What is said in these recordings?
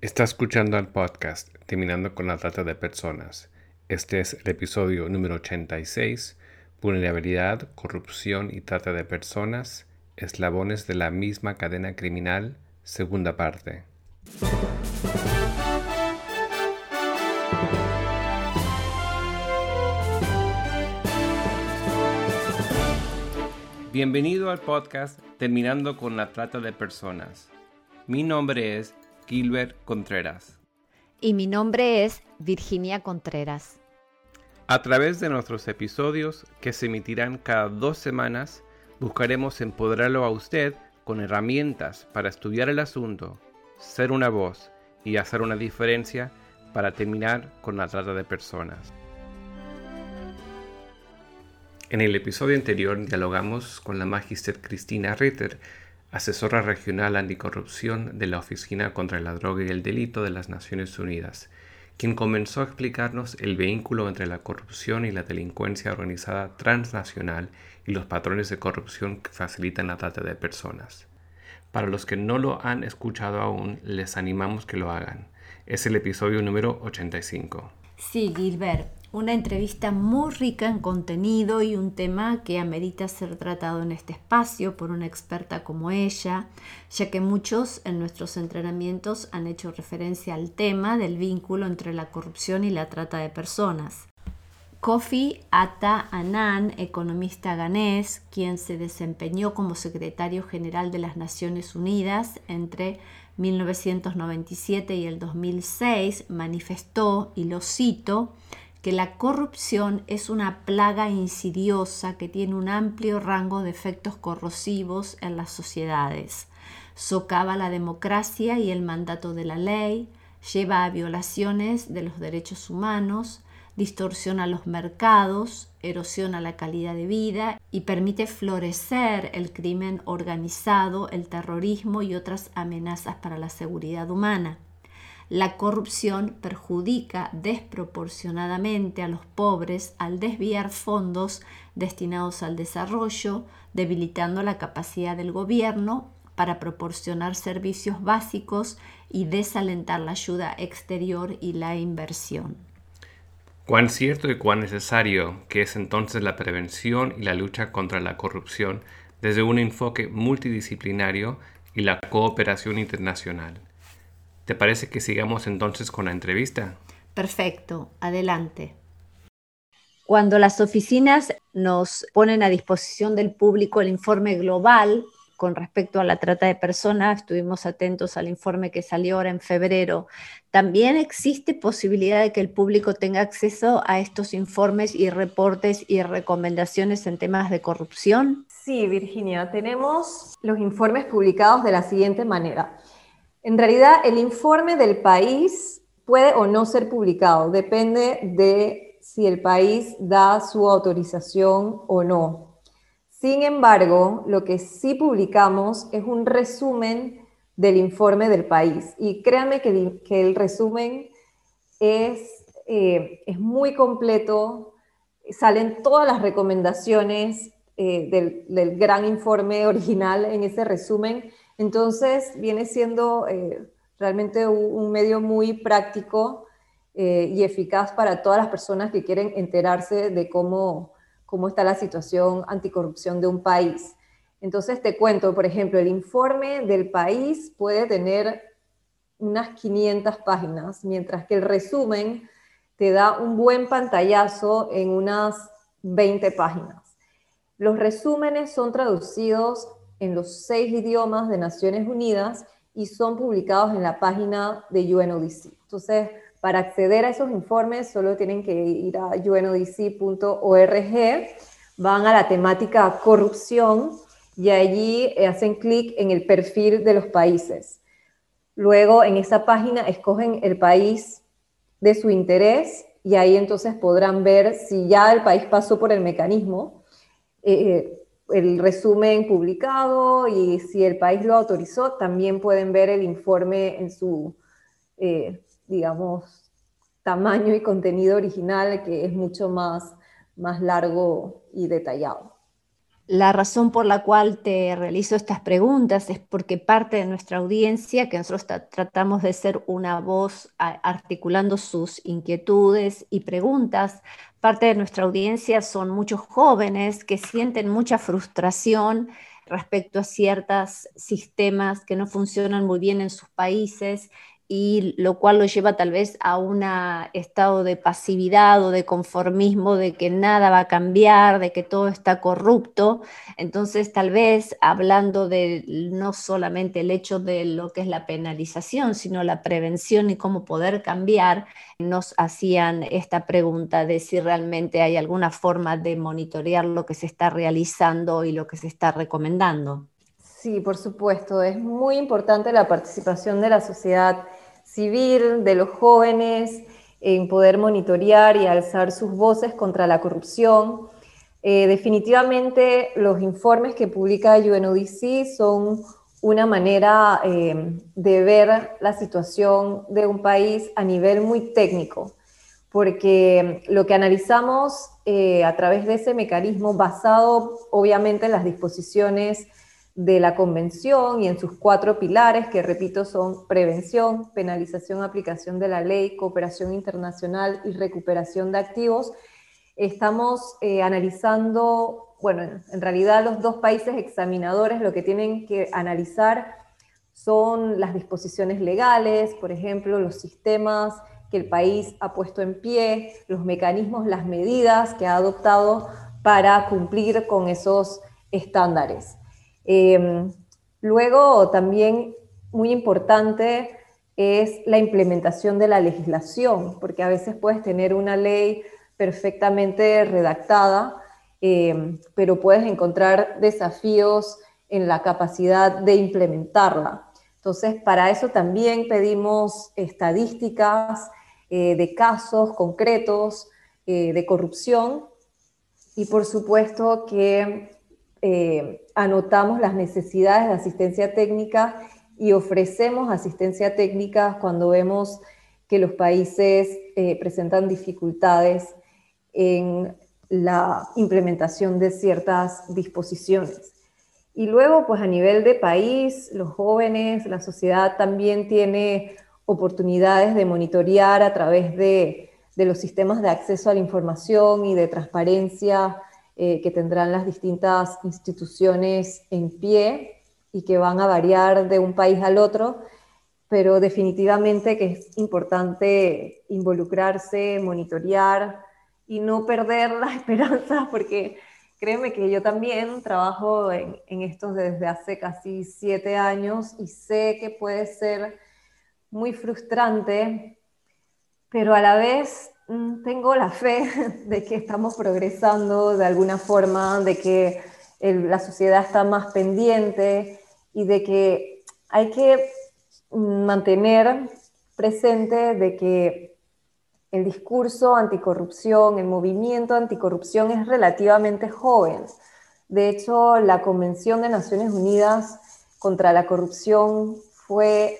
Está escuchando el podcast Terminando con la Trata de Personas. Este es el episodio número 86, Vulnerabilidad, Corrupción y Trata de Personas, eslabones de la misma cadena criminal, segunda parte. Bienvenido al podcast Terminando con la Trata de Personas. Mi nombre es Gilbert Contreras. Y mi nombre es Virginia Contreras. A través de nuestros episodios, que se emitirán cada dos semanas, buscaremos empoderarlo a usted con herramientas para estudiar el asunto, ser una voz y hacer una diferencia para terminar con la trata de personas. En el episodio anterior dialogamos con la magister Cristina Ritter, asesora regional anticorrupción de la Oficina contra la Droga y el Delito de las Naciones Unidas, quien comenzó a explicarnos el vínculo entre la corrupción y la delincuencia organizada transnacional y los patrones de corrupción que facilitan la trata de personas. Para los que no lo han escuchado aún, les animamos que lo hagan. Es el episodio número 85. Sí, Gilbert una entrevista muy rica en contenido y un tema que amerita ser tratado en este espacio por una experta como ella, ya que muchos en nuestros entrenamientos han hecho referencia al tema del vínculo entre la corrupción y la trata de personas. Kofi Atta Annan, economista ganés, quien se desempeñó como secretario general de las Naciones Unidas entre 1997 y el 2006, manifestó, y lo cito, que la corrupción es una plaga insidiosa que tiene un amplio rango de efectos corrosivos en las sociedades. Socava la democracia y el mandato de la ley, lleva a violaciones de los derechos humanos, distorsiona los mercados, erosiona la calidad de vida y permite florecer el crimen organizado, el terrorismo y otras amenazas para la seguridad humana. La corrupción perjudica desproporcionadamente a los pobres al desviar fondos destinados al desarrollo, debilitando la capacidad del gobierno para proporcionar servicios básicos y desalentar la ayuda exterior y la inversión. Cuán cierto y cuán necesario que es entonces la prevención y la lucha contra la corrupción desde un enfoque multidisciplinario y la cooperación internacional. ¿Te parece que sigamos entonces con la entrevista? Perfecto, adelante. Cuando las oficinas nos ponen a disposición del público el informe global con respecto a la trata de personas, estuvimos atentos al informe que salió ahora en febrero. ¿También existe posibilidad de que el público tenga acceso a estos informes y reportes y recomendaciones en temas de corrupción? Sí, Virginia, tenemos los informes publicados de la siguiente manera. En realidad, el informe del país puede o no ser publicado, depende de si el país da su autorización o no. Sin embargo, lo que sí publicamos es un resumen del informe del país. Y créanme que, el resumen es, eh, es muy completo, salen todas las recomendaciones eh, del gran informe original en ese resumen entonces, viene siendo eh, realmente un, medio muy práctico eh, y eficaz para todas las personas que quieren enterarse de cómo, cómo está la situación anticorrupción de un país. Entonces, te cuento, por ejemplo, el informe del país puede tener unas 500 páginas, mientras que el resumen te da un buen pantallazo en unas 20 páginas. Los resúmenes son traducidos en los seis idiomas de Naciones Unidas y son publicados en la página de UNODC. Entonces, para acceder a esos informes solo tienen que ir a unodc.org, van a la temática corrupción y allí hacen clic en el perfil de los países. Luego en esa página escogen el país de su interés y ahí entonces podrán ver si ya el país pasó por el mecanismo. Eh, el resumen publicado y si el país lo autorizó, también pueden ver el informe en su, eh, digamos, tamaño y contenido original, que es mucho más, más largo y detallado. La razón por la cual te realizo estas preguntas es porque parte de nuestra audiencia, que nosotros tratamos de ser una voz articulando sus inquietudes y preguntas, parte de nuestra audiencia son muchos jóvenes que sienten mucha frustración respecto a ciertos sistemas que no funcionan muy bien en sus países y lo cual lo lleva tal vez a un estado de pasividad o de conformismo, de que nada va a cambiar, de que todo está corrupto. Entonces, tal vez hablando de no solamente el hecho de lo que es la penalización, sino la prevención y cómo poder cambiar, nos hacían esta pregunta de si realmente hay alguna forma de monitorear lo que se está realizando y lo que se está recomendando. Sí, por supuesto, es muy importante la participación de la sociedad civil, de los jóvenes, en poder monitorear y alzar sus voces contra la corrupción. Eh, definitivamente los informes que publica UNODC son una manera eh, de ver la situación de un país a nivel muy técnico, porque lo que analizamos eh, a través de ese mecanismo basado obviamente en las disposiciones de la Convención y en sus cuatro pilares, que repito son prevención, penalización, aplicación de la ley, cooperación internacional y recuperación de activos, estamos eh, analizando, bueno, en realidad los dos países examinadores lo que tienen que analizar son las disposiciones legales, por ejemplo, los sistemas que el país ha puesto en pie, los mecanismos, las medidas que ha adoptado para cumplir con esos estándares. Em, luego, también muy importante es la implementación de la legislación, porque a veces puedes tener una ley perfectamente redactada, em, pero puedes encontrar desafíos en la capacidad de implementarla. Entonces, para eso también pedimos estadísticas eh, de casos concretos eh, de corrupción y por supuesto que eh, anotamos las necesidades de asistencia técnica y ofrecemos asistencia técnica cuando vemos que los países eh, presentan dificultades en la implementación de ciertas disposiciones. Y luego, pues a nivel de país, los jóvenes, la sociedad también tiene oportunidades de monitorear a través de, de los sistemas de acceso a la información y de transparencia eh, que tendrán las distintas instituciones en pie y que van a variar de un país al otro, pero definitivamente que es importante involucrarse, monitorear y no perder la esperanza, porque créeme que yo también trabajo en, en esto desde hace casi siete años y sé que puede ser muy frustrante, pero a la vez tengo la fe de que estamos progresando de alguna forma, de que la sociedad está más pendiente y de que hay que mantener presente de que el discurso anticorrupción, el movimiento anticorrupción es relativamente joven. De hecho, la Convención de Naciones Unidas contra la Corrupción fue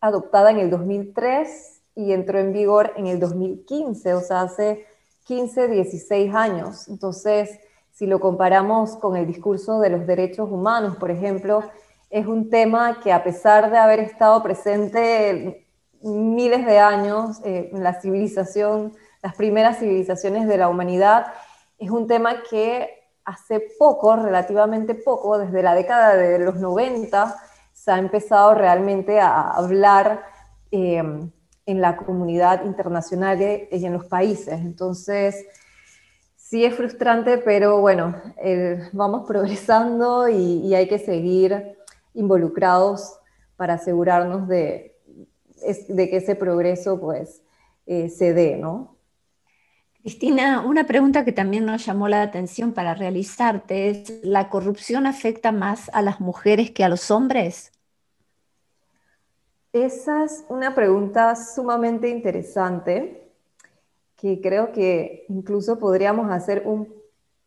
adoptada en el 2003 y entró en vigor en el 2015, o sea, hace 15, 16 años. Entonces, si lo comparamos con el discurso de los derechos humanos, por ejemplo, es un tema que a pesar de haber estado presente miles de años eh, en la civilización, las primeras civilizaciones de la humanidad, es un tema que hace poco, relativamente poco, desde la década de los 90, se ha empezado realmente a hablar eh, en la comunidad internacional y en los países. Entonces, sí es frustrante, pero bueno, vamos progresando y, hay que seguir involucrados para asegurarnos de, de que ese progreso pues eh, se dé, ¿no? Cristina, una pregunta que también nos llamó la atención para realizarte es, ¿la corrupción afecta más a las mujeres que a los hombres? Esa es una pregunta sumamente interesante que creo que incluso podríamos hacer un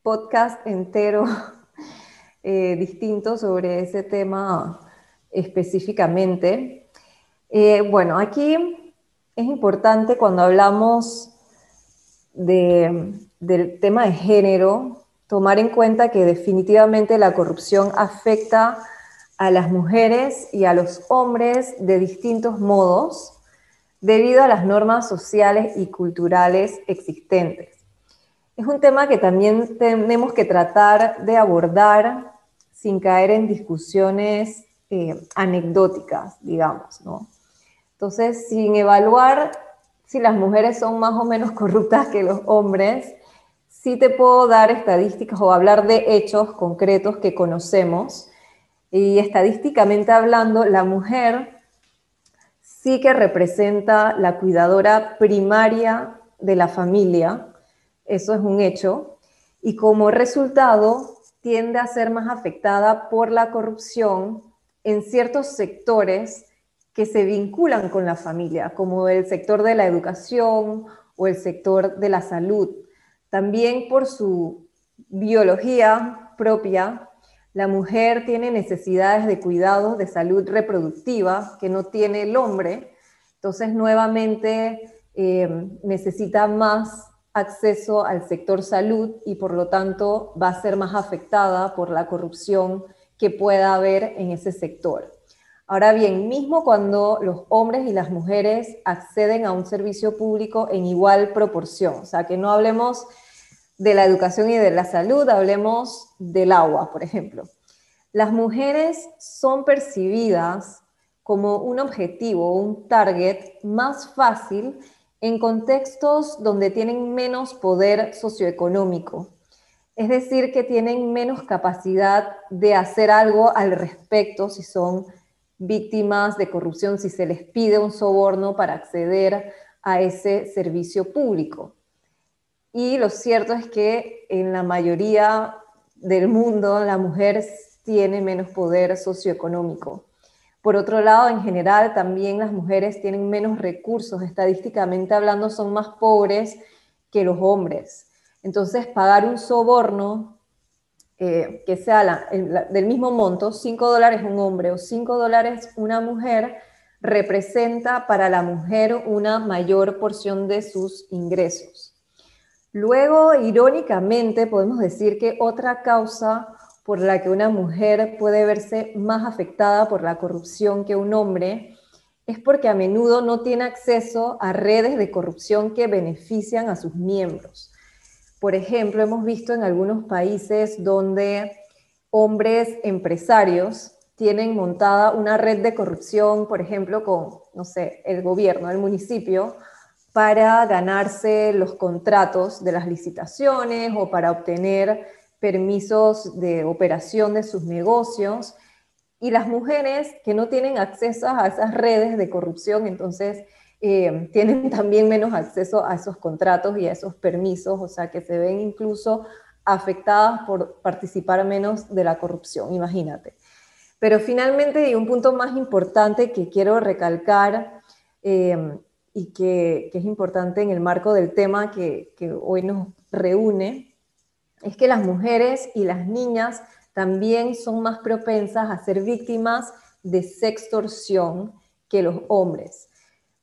podcast entero eh, distinto sobre ese tema específicamente. Eh, bueno, aquí es importante cuando hablamos del tema de género, tomar en cuenta que definitivamente la corrupción afecta a las mujeres y a los hombres de distintos modos debido a las normas sociales y culturales existentes. Es un tema que también tenemos que tratar de abordar sin caer en discusiones eh, anecdóticas, digamos, ¿no? Entonces, sin evaluar si las mujeres son más o menos corruptas que los hombres, sí te puedo dar estadísticas o hablar de hechos concretos que conocemos. Y estadísticamente hablando, la mujer sí que representa la cuidadora primaria de la familia, eso es un hecho, y como resultado tiende a ser más afectada por la corrupción en ciertos sectores que se vinculan con la familia, como el sector de la educación o el sector de la salud. También por su biología propia, la mujer tiene necesidades de cuidados de salud reproductiva que no tiene el hombre, entonces nuevamente eh, necesita más acceso al sector salud y por lo tanto va a ser más afectada por la corrupción que pueda haber en ese sector. Ahora bien, mismo cuando los hombres y las mujeres acceden a un servicio público en igual proporción, o sea, que no hablemos de la educación y de la salud, hablemos del agua, por ejemplo. Las mujeres son percibidas como un objetivo, un target más fácil en contextos donde tienen menos poder socioeconómico. Es decir, que tienen menos capacidad de hacer algo al respecto si son víctimas de corrupción si se les pide un soborno para acceder a ese servicio público. Y lo cierto es que en la mayoría del mundo la mujer tiene menos poder socioeconómico. Por otro lado, en general, también las mujeres tienen menos recursos, estadísticamente hablando, son más pobres que los hombres. Entonces, pagar un soborno eh, que sea del mismo monto, 5 dólares un hombre o 5 dólares una mujer, representa para la mujer una mayor porción de sus ingresos. Luego, irónicamente, podemos decir que otra causa por la que una mujer puede verse más afectada por la corrupción que un hombre es porque a menudo no tiene acceso a redes de corrupción que benefician a sus miembros. Por ejemplo, hemos visto en algunos países donde hombres empresarios tienen montada una red de corrupción, por ejemplo, con, no sé, el gobierno, el municipio, para ganarse los contratos de las licitaciones o para obtener permisos de operación de sus negocios. Y las mujeres que no tienen acceso a esas redes de corrupción, entonces eh, tienen también menos acceso a esos contratos y a esos permisos, o sea que se ven incluso afectadas por participar menos de la corrupción, imagínate. Pero finalmente, y un punto más importante que quiero recalcar eh, y que, es importante en el marco del tema que, hoy nos reúne, es que las mujeres y las niñas también son más propensas a ser víctimas de sextorsión que los hombres.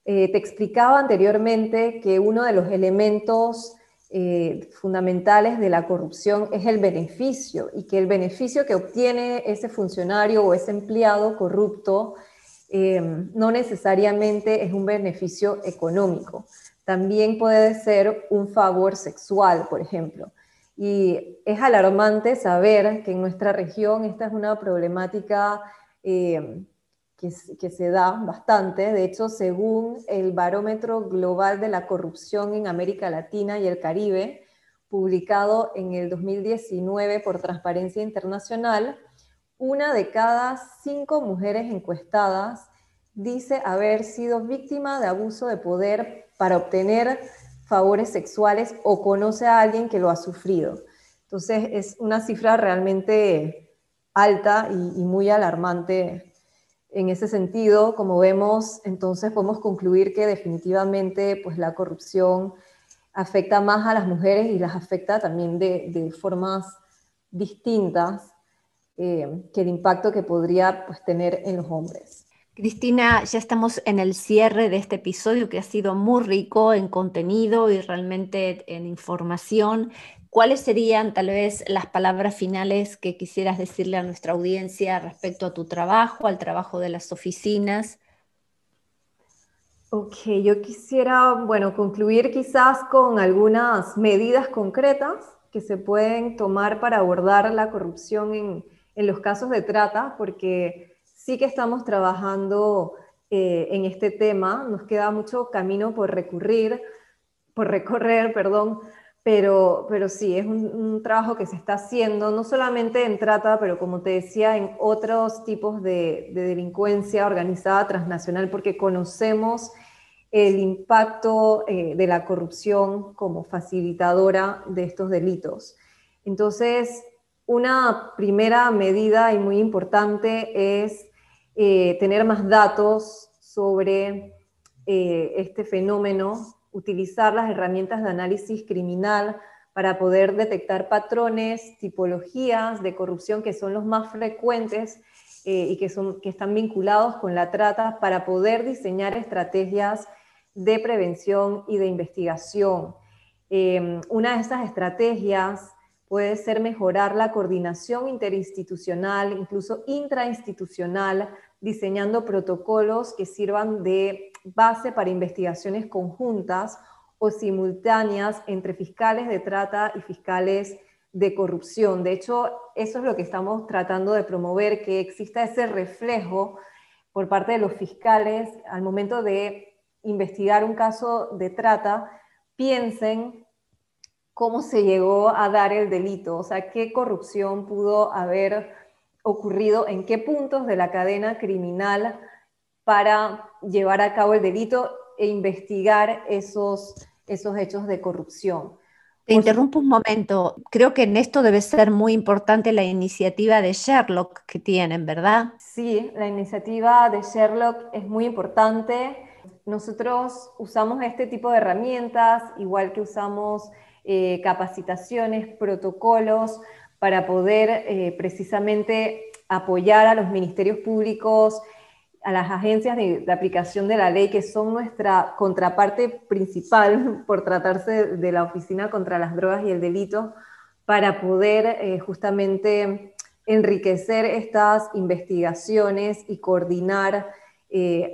Eh, te explicaba anteriormente que uno de los elementos eh, fundamentales de la corrupción es el beneficio y que el beneficio que obtiene ese funcionario o ese empleado corrupto eh, no necesariamente es un beneficio económico. También puede ser un favor sexual, por ejemplo. Y es alarmante saber que en nuestra región esta es una problemática que, se da bastante. De hecho, según el Barómetro Global de la Corrupción en América Latina y el Caribe, publicado en el 2019 por Transparencia Internacional, una de cada cinco mujeres encuestadas dice haber sido víctima de abuso de poder para obtener favores sexuales o conoce a alguien que lo ha sufrido. Entonces es una cifra realmente alta y, muy alarmante en ese sentido, como vemos, entonces podemos concluir que definitivamente pues, la corrupción afecta más a las mujeres y las afecta también de, formas distintas eh, que el impacto que podría pues, tener en los hombres. Cristina, ya estamos en el cierre de este episodio que ha sido muy rico en contenido y realmente en información. ¿Cuáles serían tal vez las palabras finales que quisieras decirle a nuestra audiencia respecto a tu trabajo, al trabajo de las oficinas? Ok, yo quisiera, bueno, concluir quizás con algunas medidas concretas que se pueden tomar para abordar la corrupción en, en los casos de trata, porque sí que estamos trabajando eh, en este tema, nos queda mucho camino por recurrir, por recorrer, perdón, pero, pero sí, es un, trabajo que se está haciendo, no solamente en trata, pero como te decía, en otros tipos de, delincuencia organizada transnacional, porque conocemos el impacto eh, de la corrupción como facilitadora de estos delitos. Entonces, una primera medida y muy importante es eh, tener más datos sobre eh, este fenómeno utilizar las herramientas de análisis criminal para poder detectar patrones, tipologías de corrupción que son los más frecuentes eh, y que, son, que están vinculados con la trata para poder diseñar estrategias de prevención y de investigación. Una de estas estrategias puede ser mejorar la coordinación interinstitucional, incluso intrainstitucional, diseñando protocolos que sirvan de base para investigaciones conjuntas o simultáneas entre fiscales de trata y fiscales de corrupción. De hecho, eso es lo que estamos tratando de promover, que exista ese reflejo por parte de los fiscales al momento de investigar un caso de trata, piensen cómo se llegó a dar el delito, o sea, qué corrupción pudo haber ocurrido, en qué puntos de la cadena criminal para llevar a cabo el delito e investigar esos, esos hechos de corrupción. Te interrumpo un momento. Creo que en esto debe ser muy importante la iniciativa de Sherlock que tienen, ¿verdad? Sí, la iniciativa de Sherlock es muy importante. Nosotros usamos este tipo de herramientas, igual que usamos eh, capacitaciones, protocolos, para poder eh, precisamente apoyar a los ministerios públicos a las agencias de, aplicación de la ley, que son nuestra contraparte principal por tratarse de la Oficina contra las Drogas y el Delito, para poder eh, justamente enriquecer estas investigaciones y coordinar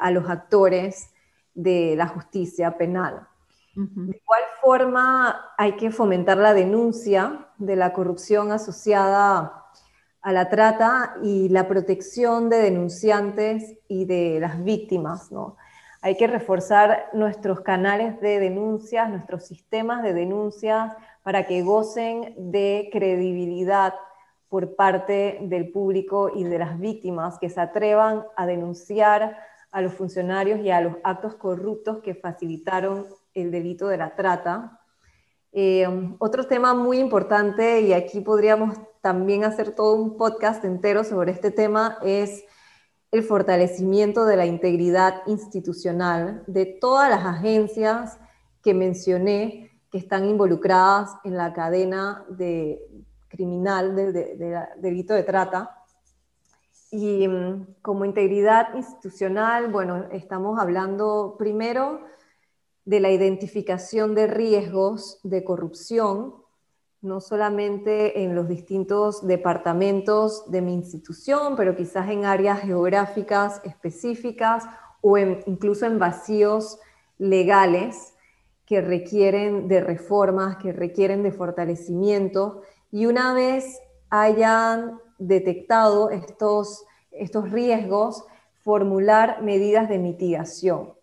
a los actores de la justicia penal. De igual forma, hay que fomentar la denuncia de la corrupción asociada a la trata y la protección de denunciantes y de las víctimas. ¿no? Hay que reforzar nuestros canales de denuncias, nuestros sistemas de denuncias para que gocen de credibilidad por parte del público y de las víctimas que se atrevan a denunciar a los funcionarios y a los actos corruptos que facilitaron el delito de la trata. Eh, otro tema muy importante, y aquí podríamos también hacer todo un podcast entero sobre este tema, es el fortalecimiento de la integridad institucional de todas las agencias que mencioné que están involucradas en la cadena de, criminal del de, delito de trata. Y mm, como integridad institucional, bueno, estamos hablando primero de la identificación de riesgos de corrupción no solamente en los distintos departamentos de mi institución, pero quizás en áreas geográficas específicas o incluso en vacíos legales que requieren de reformas, que requieren de fortalecimiento. Y una vez hayan detectado estos, estos riesgos, formular medidas de mitigación,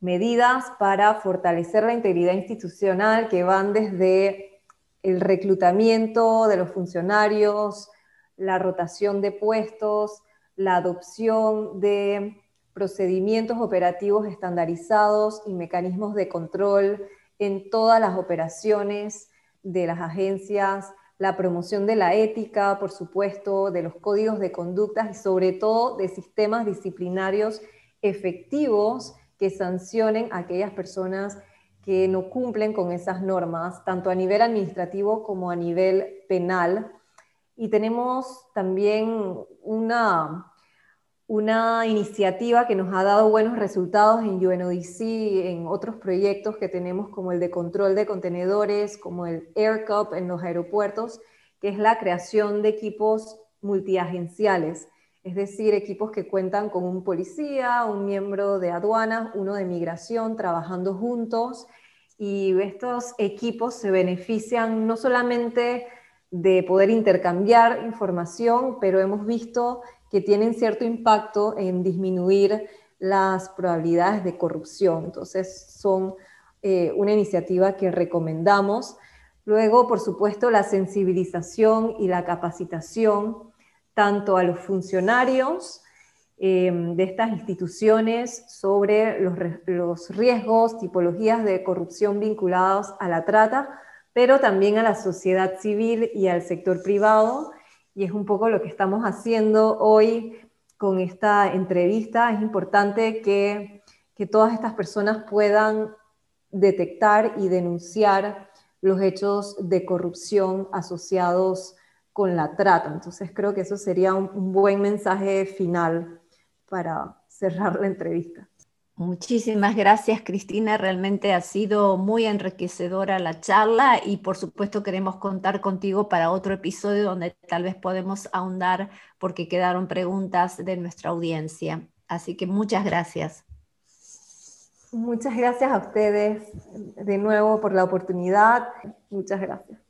medidas para fortalecer la integridad institucional que van desde el reclutamiento de los funcionarios, la rotación de puestos, la adopción de procedimientos operativos estandarizados y mecanismos de control en todas las operaciones de las agencias, la promoción de la ética, por supuesto, de los códigos de conductas y sobre todo de sistemas disciplinarios efectivos que sancionen a aquellas personas que no cumplen con esas normas, tanto a nivel administrativo como a nivel penal. Y tenemos también una, una iniciativa que nos ha dado buenos resultados en UNODC, en otros proyectos que tenemos como el de control de contenedores, como el AirCup en los aeropuertos, que es la creación de equipos multiagenciales, es decir, equipos que cuentan con un policía, un miembro de aduanas, uno de migración, trabajando juntos y estos equipos se benefician no solamente de poder intercambiar información, pero hemos visto que tienen cierto impacto en disminuir las probabilidades de corrupción. Entonces, son eh, una iniciativa que recomendamos. Luego, por supuesto, la sensibilización y la capacitación tanto a los funcionarios Em, de estas instituciones sobre los, riesgos, tipologías de corrupción vinculados a la trata, pero también a la sociedad civil y al sector privado. Y es un poco lo que estamos haciendo hoy con esta entrevista. Es importante que, que todas estas personas puedan detectar y denunciar los hechos de corrupción asociados con la trata. Entonces creo que eso sería un buen mensaje final para cerrar la entrevista. Muchísimas gracias, Cristina. Realmente ha sido muy enriquecedora la charla y por supuesto queremos contar contigo para otro episodio donde tal vez podemos ahondar porque quedaron preguntas de nuestra audiencia. Así que muchas gracias. Muchas gracias a ustedes de nuevo por la oportunidad. Muchas gracias.